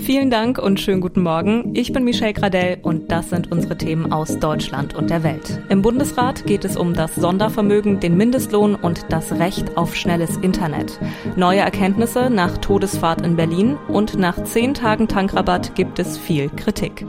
Vielen Dank und schönen guten Morgen. Ich bin Michelle Gradell und das sind unsere Themen aus Deutschland und der Welt. Im Bundesrat geht es um das Sondervermögen, den Mindestlohn und das Recht auf schnelles Internet. Neue Erkenntnisse nach Todesfahrt in Berlin und nach zehn Tagen Tankrabatt gibt es viel Kritik.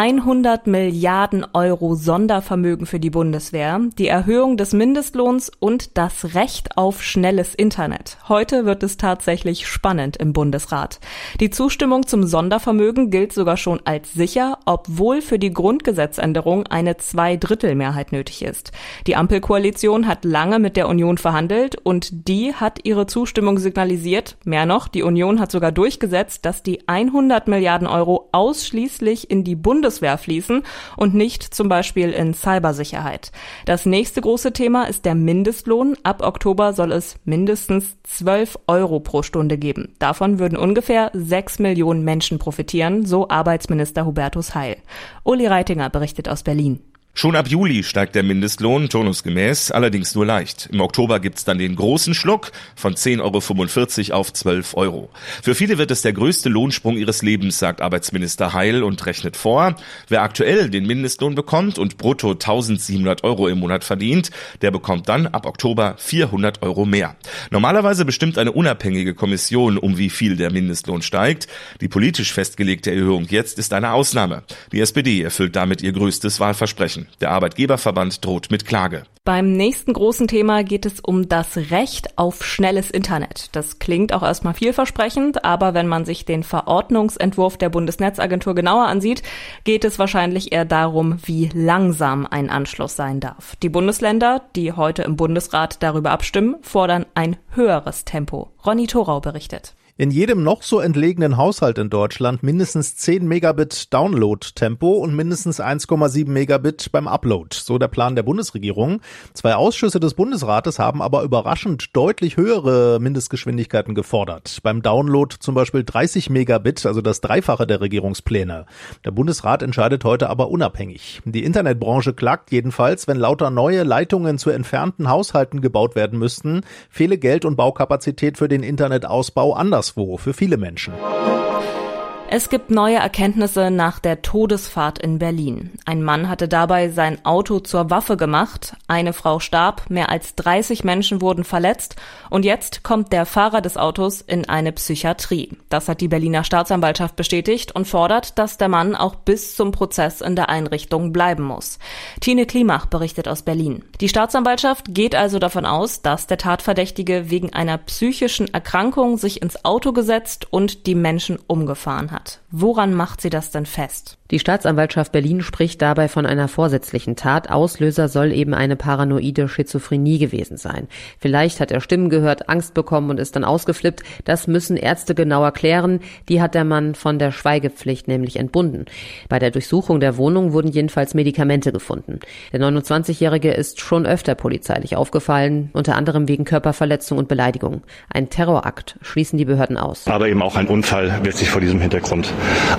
100 Milliarden Euro Sondervermögen für die Bundeswehr, die Erhöhung des Mindestlohns und das Recht auf schnelles Internet. Heute wird es tatsächlich spannend im Bundesrat. Die Zustimmung zum Sondervermögen gilt sogar schon als sicher, obwohl für die Grundgesetzänderung eine Zweidrittelmehrheit nötig ist. Die Ampelkoalition hat lange mit der Union verhandelt und die hat ihre Zustimmung signalisiert. Mehr noch, die Union hat sogar durchgesetzt, dass die 100 Milliarden Euro ausschließlich in die Bundeswehr Bundeswehr fließen und nicht zum Beispiel in Cybersicherheit. Das nächste große Thema ist der Mindestlohn. Ab Oktober soll es mindestens 12 Euro pro Stunde geben. Davon würden ungefähr 6 Millionen Menschen profitieren, so Arbeitsminister Hubertus Heil. Uli Reitinger berichtet aus Berlin. Schon ab Juli steigt der Mindestlohn turnusgemäß, allerdings nur leicht. Im Oktober gibt's dann den großen Schluck von 10,45 Euro auf 12 Euro. Für viele wird es der größte Lohnsprung ihres Lebens, sagt Arbeitsminister Heil und rechnet vor. Wer aktuell den Mindestlohn bekommt und brutto 1700 Euro im Monat verdient, der bekommt dann ab Oktober 400 Euro mehr. Normalerweise bestimmt eine unabhängige Kommission, um wie viel der Mindestlohn steigt. Die politisch festgelegte Erhöhung jetzt ist eine Ausnahme. Die SPD erfüllt damit ihr größtes Wahlversprechen. Der Arbeitgeberverband droht mit Klage. Beim nächsten großen Thema geht es um das Recht auf schnelles Internet. Das klingt auch erstmal vielversprechend, aber wenn man sich den Verordnungsentwurf der Bundesnetzagentur genauer ansieht, geht es wahrscheinlich eher darum, wie langsam ein Anschluss sein darf. Die Bundesländer, die heute im Bundesrat darüber abstimmen, fordern ein höheres Tempo. Ronny Thorau berichtet in jedem noch so entlegenen Haushalt in Deutschland mindestens 10 Megabit Download-Tempo und mindestens 1,7 Megabit beim Upload. So der Plan der Bundesregierung. Zwei Ausschüsse des Bundesrates haben aber überraschend deutlich höhere Mindestgeschwindigkeiten gefordert. Beim Download zum Beispiel 30 Megabit, also das Dreifache der Regierungspläne. Der Bundesrat entscheidet heute aber unabhängig. Die Internetbranche klagt jedenfalls, wenn lauter neue Leitungen zu entfernten Haushalten gebaut werden müssten, fehle Geld und Baukapazität für den Internetausbau anders anderswo für viele Menschen. Es gibt neue Erkenntnisse nach der Todesfahrt in Berlin. Ein Mann hatte dabei sein Auto zur Waffe gemacht, eine Frau starb, mehr als 30 Menschen wurden verletzt und jetzt kommt der Fahrer des Autos in eine Psychiatrie. Das hat die Berliner Staatsanwaltschaft bestätigt und fordert, dass der Mann auch bis zum Prozess in der Einrichtung bleiben muss. Tine Klimach berichtet aus Berlin. Die Staatsanwaltschaft geht also davon aus, dass der Tatverdächtige wegen einer psychischen Erkrankung sich ins Auto gesetzt und die Menschen umgefahren hat hat. Woran macht sie das denn fest? Die Staatsanwaltschaft Berlin spricht dabei von einer vorsätzlichen Tat. Auslöser soll eben eine paranoide Schizophrenie gewesen sein. Vielleicht hat er Stimmen gehört, Angst bekommen und ist dann ausgeflippt. Das müssen Ärzte genau erklären. Die hat der Mann von der Schweigepflicht nämlich entbunden. Bei der Durchsuchung der Wohnung wurden jedenfalls Medikamente gefunden. Der 29-Jährige ist schon öfter polizeilich aufgefallen, unter anderem wegen Körperverletzung und Beleidigung. Ein Terrorakt schließen die Behörden aus. Aber eben auch ein Unfall wird sich vor diesem Hintergrund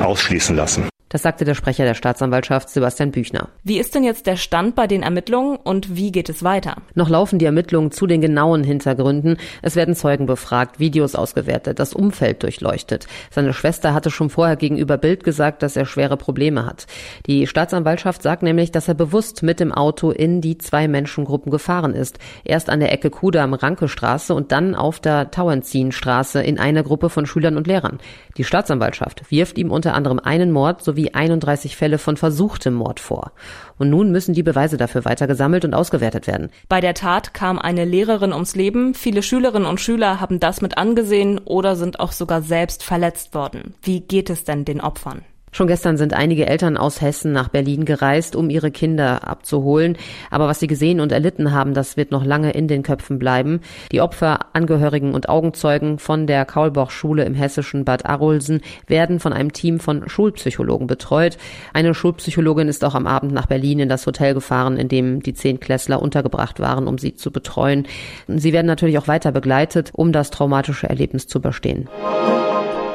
ausschließen lassen. Das sagte der Sprecher der Staatsanwaltschaft Sebastian Büchner. Wie ist denn jetzt der Stand bei den Ermittlungen und wie geht es weiter? Noch laufen die Ermittlungen zu den genauen Hintergründen. Es werden Zeugen befragt, Videos ausgewertet, das Umfeld durchleuchtet. Seine Schwester hatte schon vorher gegenüber Bild gesagt, dass er schwere Probleme hat. Die Staatsanwaltschaft sagt nämlich, dass er bewusst mit dem Auto in die zwei Menschengruppen gefahren ist. Erst an der Ecke Kudam Ranke Straße und dann auf der Tauentzienstraße in einer Gruppe von Schülern und Lehrern. Die Staatsanwaltschaft wirft ihm unter anderem einen Mord sowie sowie 31 Fälle von versuchtem Mord vor. Und nun müssen die Beweise dafür weiter gesammelt und ausgewertet werden. Bei der Tat kam eine Lehrerin ums Leben. Viele Schülerinnen und Schüler haben das mit angesehen oder sind auch sogar selbst verletzt worden. Wie geht es denn den Opfern? Schon gestern sind einige Eltern aus Hessen nach Berlin gereist, um ihre Kinder abzuholen. Aber was sie gesehen und erlitten haben, das wird noch lange in den Köpfen bleiben. Die Opfer, Angehörigen und Augenzeugen von der Kaulboch-Schule im hessischen Bad Arolsen werden von einem Team von Schulpsychologen betreut. Eine Schulpsychologin ist auch am Abend nach Berlin in das Hotel gefahren, in dem die Zehntklässler untergebracht waren, um sie zu betreuen. Sie werden natürlich auch weiter begleitet, um das traumatische Erlebnis zu überstehen.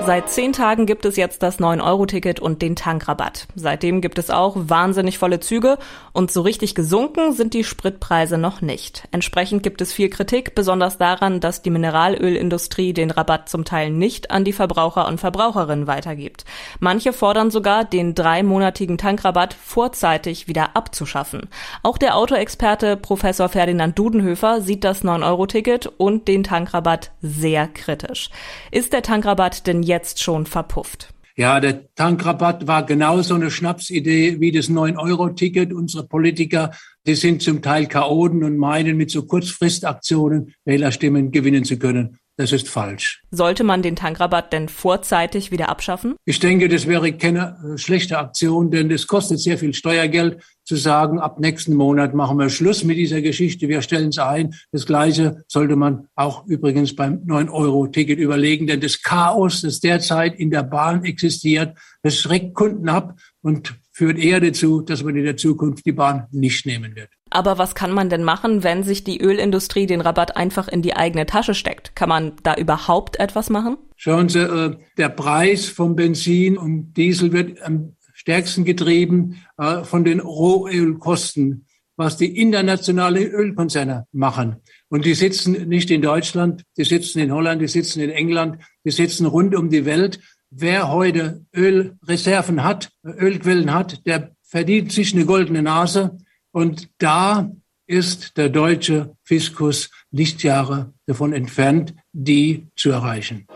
Seit zehn Tagen gibt es jetzt das 9-Euro-Ticket und den Tankrabatt. Seitdem gibt es auch wahnsinnig volle Züge und so richtig gesunken sind die Spritpreise noch nicht. Entsprechend gibt es viel Kritik, besonders daran, dass die Mineralölindustrie den Rabatt zum Teil nicht an die Verbraucher und Verbraucherinnen weitergibt. Manche fordern sogar, den dreimonatigen Tankrabatt vorzeitig wieder abzuschaffen. Auch der Autoexperte Professor Ferdinand Dudenhöfer sieht das 9-Euro-Ticket und den Tankrabatt sehr kritisch. Ist der Tankrabatt denn jetzt schon verpufft. Ja, der Tankrabatt war genauso eine Schnapsidee wie das 9-Euro-Ticket. Unsere Politiker, die sind zum Teil Chaoten und meinen, mit so Kurzfristaktionen Wählerstimmen gewinnen zu können. Das ist falsch. Sollte man den Tankrabatt denn vorzeitig wieder abschaffen? Ich denke, das wäre keine äh, schlechte Aktion, denn das kostet sehr viel Steuergeld zu sagen, ab nächsten Monat machen wir Schluss mit dieser Geschichte, wir stellen es ein. Das Gleiche sollte man auch übrigens beim 9-Euro-Ticket überlegen, denn das Chaos, das derzeit in der Bahn existiert, das schreckt Kunden ab und führt eher dazu, dass man in der Zukunft die Bahn nicht nehmen wird. Aber was kann man denn machen, wenn sich die Ölindustrie den Rabatt einfach in die eigene Tasche steckt? Kann man da überhaupt etwas machen? Schauen Sie, äh, der Preis von Benzin und Diesel wird am stärksten getrieben äh, von den Rohölkosten, was die internationalen Ölkonzerne machen. Und die sitzen nicht in Deutschland, die sitzen in Holland, die sitzen in England, die sitzen rund um die Welt. Wer heute Ölreserven hat, Ölquellen hat, der verdient sich eine goldene Nase und da ist der deutsche Fiskus Lichtjahre davon entfernt, die zu erreichen.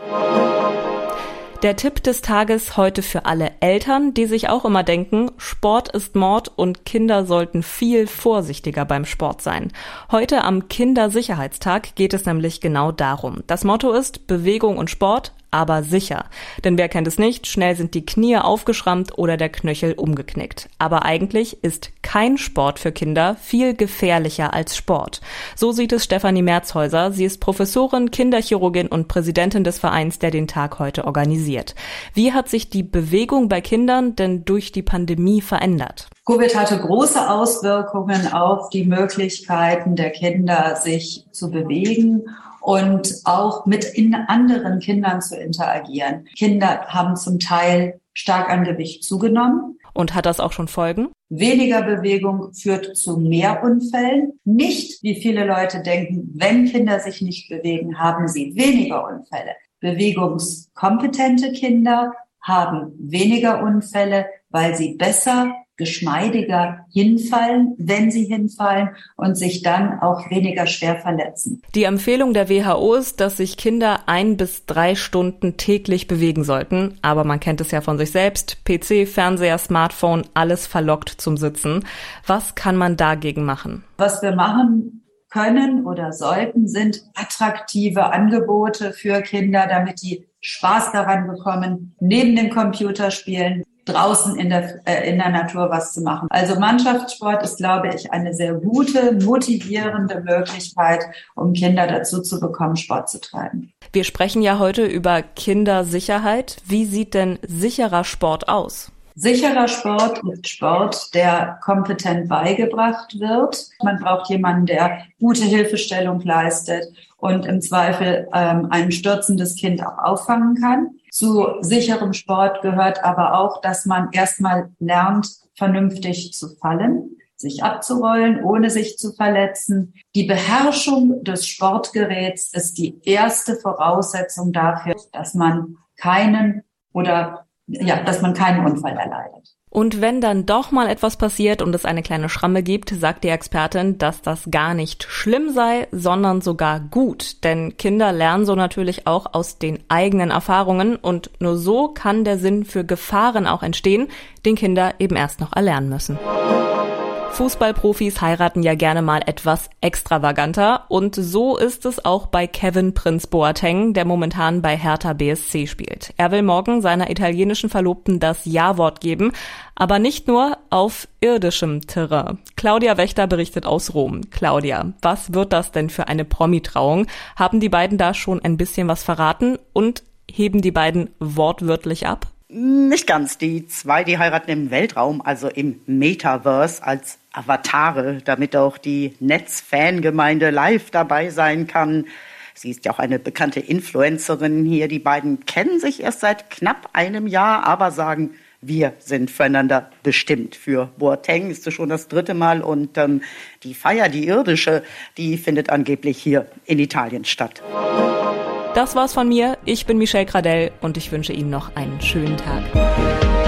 Der Tipp des Tages heute für alle Eltern, die sich auch immer denken, Sport ist Mord und Kinder sollten viel vorsichtiger beim Sport sein. Heute am Kindersicherheitstag geht es nämlich genau darum. Das Motto ist Bewegung und Sport, aber sicher. Denn wer kennt es nicht, schnell sind die Knie aufgeschrammt oder der Knöchel umgeknickt. Aber eigentlich ist kein Sport für Kinder viel gefährlicher als Sport. So sieht es Stefanie Merzhäuser. Sie ist Professorin, Kinderchirurgin und Präsidentin des Vereins, der den Tag heute organisiert. Wie hat sich die Bewegung bei Kindern denn durch die Pandemie verändert? Covid hatte große Auswirkungen auf die Möglichkeiten der Kinder, sich zu bewegen und auch mit in anderen Kindern zu interagieren. Kinder haben zum Teil stark an Gewicht zugenommen. Und hat das auch schon Folgen? Weniger Bewegung führt zu mehr Unfällen. Nicht, wie viele Leute denken, wenn Kinder sich nicht bewegen, haben sie weniger Unfälle. Bewegungskompetente Kinder haben weniger Unfälle, weil sie besser geschmeidiger hinfallen, wenn sie hinfallen und sich dann auch weniger schwer verletzen. Die Empfehlung der WHO ist, dass sich Kinder ein bis drei Stunden täglich bewegen sollten. Aber man kennt es ja von sich selbst. PC, Fernseher, Smartphone, alles verlockt zum Sitzen. Was kann man dagegen machen? Was wir machen können oder sollten, sind attraktive Angebote für Kinder, damit die Spaß daran bekommen, neben dem Computerspielen draußen in der, äh, in der Natur was zu machen. Also Mannschaftssport ist, glaube ich, eine sehr gute, motivierende Möglichkeit, um Kinder dazu zu bekommen, Sport zu treiben. Wir sprechen ja heute über Kindersicherheit. Wie sieht denn sicherer Sport aus? Sicherer Sport ist Sport, der kompetent beigebracht wird. Man braucht jemanden, der gute Hilfestellung leistet und im Zweifel ähm, ein stürzendes Kind auch auffangen kann. Zu sicherem Sport gehört aber auch, dass man erstmal lernt, vernünftig zu fallen, sich abzurollen, ohne sich zu verletzen. Die Beherrschung des Sportgeräts ist die erste Voraussetzung dafür, dass man keinen oder ja, dass man keinen Unfall erleidet. Und wenn dann doch mal etwas passiert und es eine kleine Schramme gibt, sagt die Expertin, dass das gar nicht schlimm sei, sondern sogar gut. Denn Kinder lernen so natürlich auch aus den eigenen Erfahrungen und nur so kann der Sinn für Gefahren auch entstehen, den Kinder eben erst noch erlernen müssen. Fußballprofis heiraten ja gerne mal etwas extravaganter und so ist es auch bei Kevin Prinz Boateng, der momentan bei Hertha BSC spielt. Er will morgen seiner italienischen Verlobten das Ja-Wort geben, aber nicht nur auf irdischem Terrain. Claudia Wächter berichtet aus Rom. Claudia, was wird das denn für eine Promi-Trauung? Haben die beiden da schon ein bisschen was verraten und heben die beiden wortwörtlich ab? Nicht ganz. Die zwei, die heiraten im Weltraum, also im Metaverse als Avatare, damit auch die Netz-Fangemeinde live dabei sein kann. Sie ist ja auch eine bekannte Influencerin hier. Die beiden kennen sich erst seit knapp einem Jahr, aber sagen, wir sind füreinander bestimmt. Für Boateng ist es schon das dritte Mal und ähm, die Feier, die irdische, die findet angeblich hier in Italien statt. Das war's von mir. Ich bin Michelle Gradell und ich wünsche Ihnen noch einen schönen Tag.